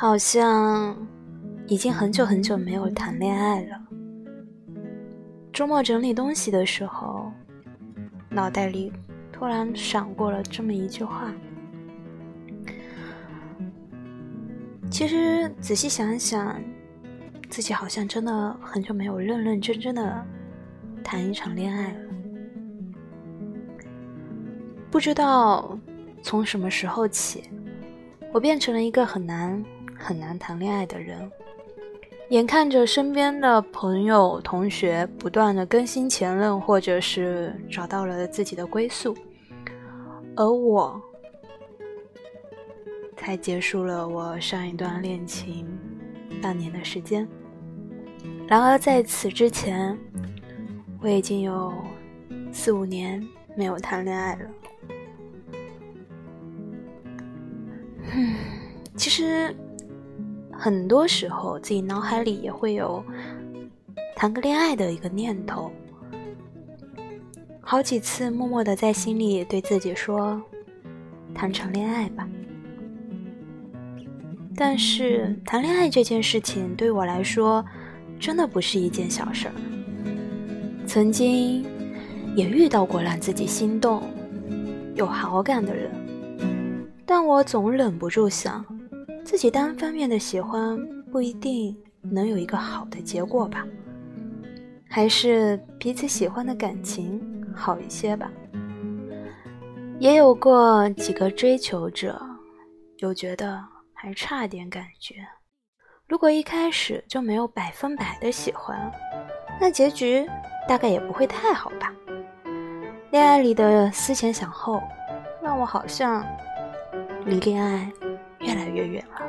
好像已经很久很久没有谈恋爱了。周末整理东西的时候，脑袋里突然闪过了这么一句话。其实仔细想想，自己好像真的很久没有认认真真的谈一场恋爱了。不知道从什么时候起，我变成了一个很难很难谈恋爱的人。眼看着身边的朋友、同学不断的更新前任，或者是找到了自己的归宿，而我。才结束了我上一段恋情半年的时间。然而在此之前，我已经有四五年没有谈恋爱了。嗯，其实很多时候自己脑海里也会有谈个恋爱的一个念头，好几次默默的在心里对自己说：“谈场恋爱吧。”但是谈恋爱这件事情对我来说，真的不是一件小事儿。曾经也遇到过让自己心动、有好感的人，但我总忍不住想，自己单方面的喜欢不一定能有一个好的结果吧？还是彼此喜欢的感情好一些吧？也有过几个追求者，又觉得。还差点感觉，如果一开始就没有百分百的喜欢，那结局大概也不会太好吧。恋爱里的思前想后，让我好像离恋爱越来越远了。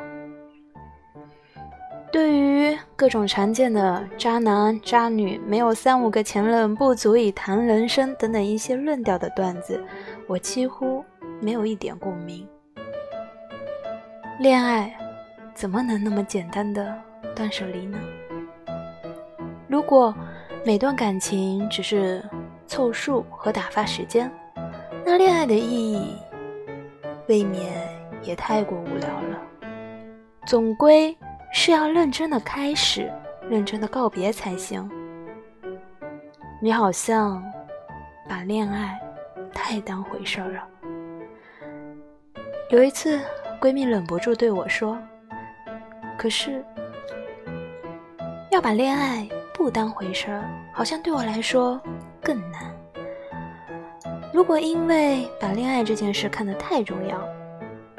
对于各种常见的渣男渣女、没有三五个前任不足以谈人生等等一些论调的段子，我几乎没有一点共鸣。恋爱怎么能那么简单的断舍离呢？如果每段感情只是凑数和打发时间，那恋爱的意义未免也太过无聊了。总归是要认真的开始，认真的告别才行。你好像把恋爱太当回事儿了。有一次。闺蜜忍不住对我说：“可是，要把恋爱不当回事儿，好像对我来说更难。如果因为把恋爱这件事看得太重要，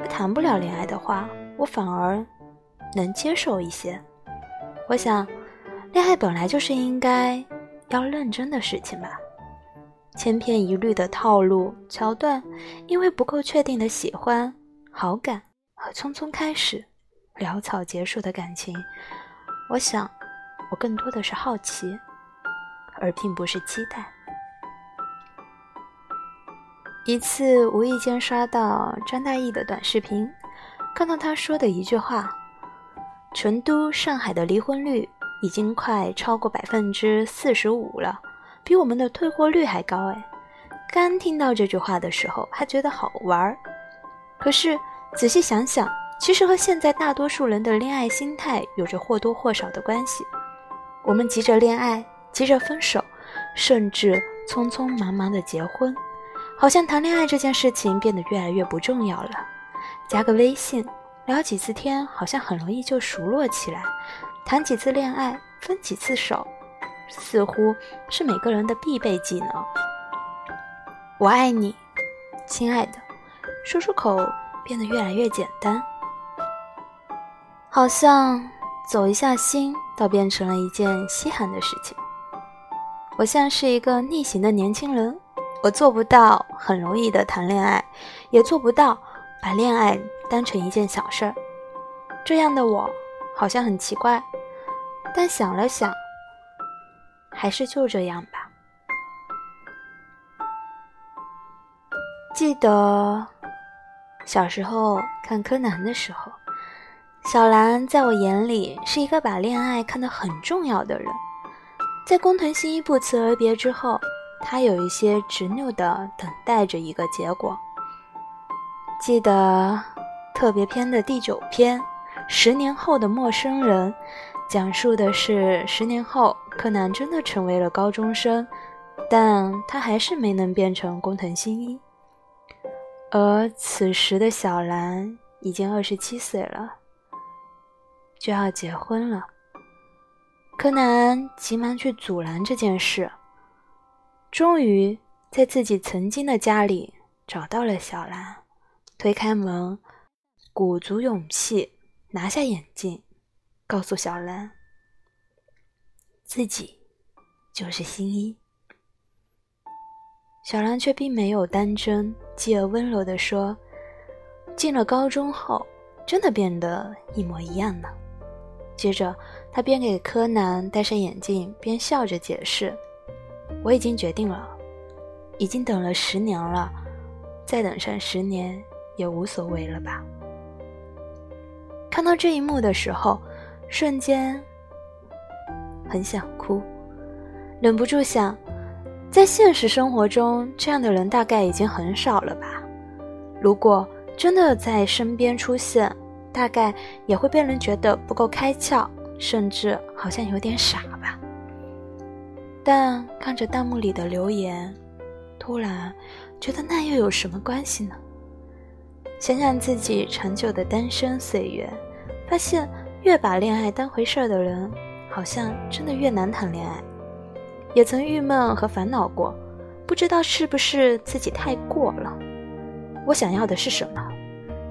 谈不了恋爱的话，我反而能接受一些。我想，恋爱本来就是应该要认真的事情吧。千篇一律的套路桥段，因为不够确定的喜欢、好感。”和匆匆开始、潦草结束的感情，我想，我更多的是好奇，而并不是期待。一次无意间刷到张大奕的短视频，看到他说的一句话：“成都、上海的离婚率已经快超过百分之四十五了，比我们的退货率还高。”哎，刚听到这句话的时候，还觉得好玩儿，可是。仔细想想，其实和现在大多数人的恋爱心态有着或多或少的关系。我们急着恋爱，急着分手，甚至匆匆忙忙的结婚，好像谈恋爱这件事情变得越来越不重要了。加个微信，聊几次天，好像很容易就熟络起来。谈几次恋爱，分几次手，似乎是每个人的必备技能。我爱你，亲爱的，说出口。变得越来越简单，好像走一下心，倒变成了一件稀罕的事情。我像是一个逆行的年轻人，我做不到很容易的谈恋爱，也做不到把恋爱当成一件小事儿。这样的我好像很奇怪，但想了想，还是就这样吧。记得。小时候看柯南的时候，小兰在我眼里是一个把恋爱看得很重要的人。在工藤新一不辞而别之后，他有一些执拗的等待着一个结果。记得特别篇的第九篇，十年后的陌生人》，讲述的是十年后柯南真的成为了高中生，但他还是没能变成工藤新一。而此时的小兰已经二十七岁了，就要结婚了。柯南急忙去阻拦这件事，终于在自己曾经的家里找到了小兰，推开门，鼓足勇气拿下眼镜，告诉小兰，自己就是新一。小兰却并没有当真，继而温柔地说：“进了高中后，真的变得一模一样了。”接着，他边给柯南戴上眼镜，边笑着解释：“我已经决定了，已经等了十年了，再等上十年也无所谓了吧。”看到这一幕的时候，瞬间很想哭，忍不住想。在现实生活中，这样的人大概已经很少了吧？如果真的在身边出现，大概也会被人觉得不够开窍，甚至好像有点傻吧。但看着弹幕里的留言，突然觉得那又有什么关系呢？想想自己长久的单身岁月，发现越把恋爱当回事儿的人，好像真的越难谈恋爱。也曾郁闷和烦恼过，不知道是不是自己太过了。我想要的是什么，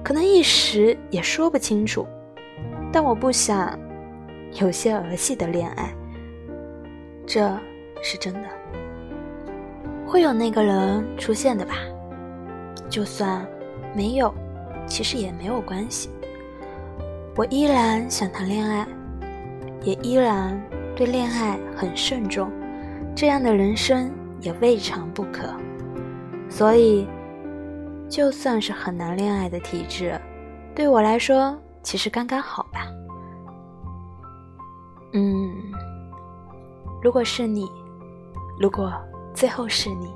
可能一时也说不清楚。但我不想有些儿戏的恋爱，这是真的。会有那个人出现的吧？就算没有，其实也没有关系。我依然想谈恋爱，也依然对恋爱很慎重。这样的人生也未尝不可，所以，就算是很难恋爱的体质，对我来说其实刚刚好吧。嗯，如果是你，如果最后是你，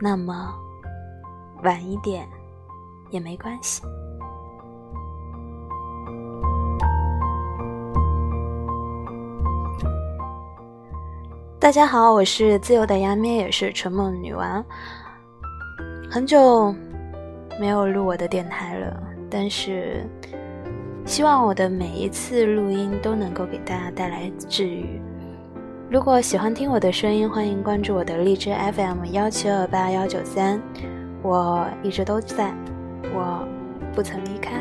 那么晚一点也没关系。大家好，我是自由的牙咩，也是纯梦女王。很久没有录我的电台了，但是希望我的每一次录音都能够给大家带来治愈。如果喜欢听我的声音，欢迎关注我的荔枝 FM 幺七二八幺九三，我一直都在，我不曾离开。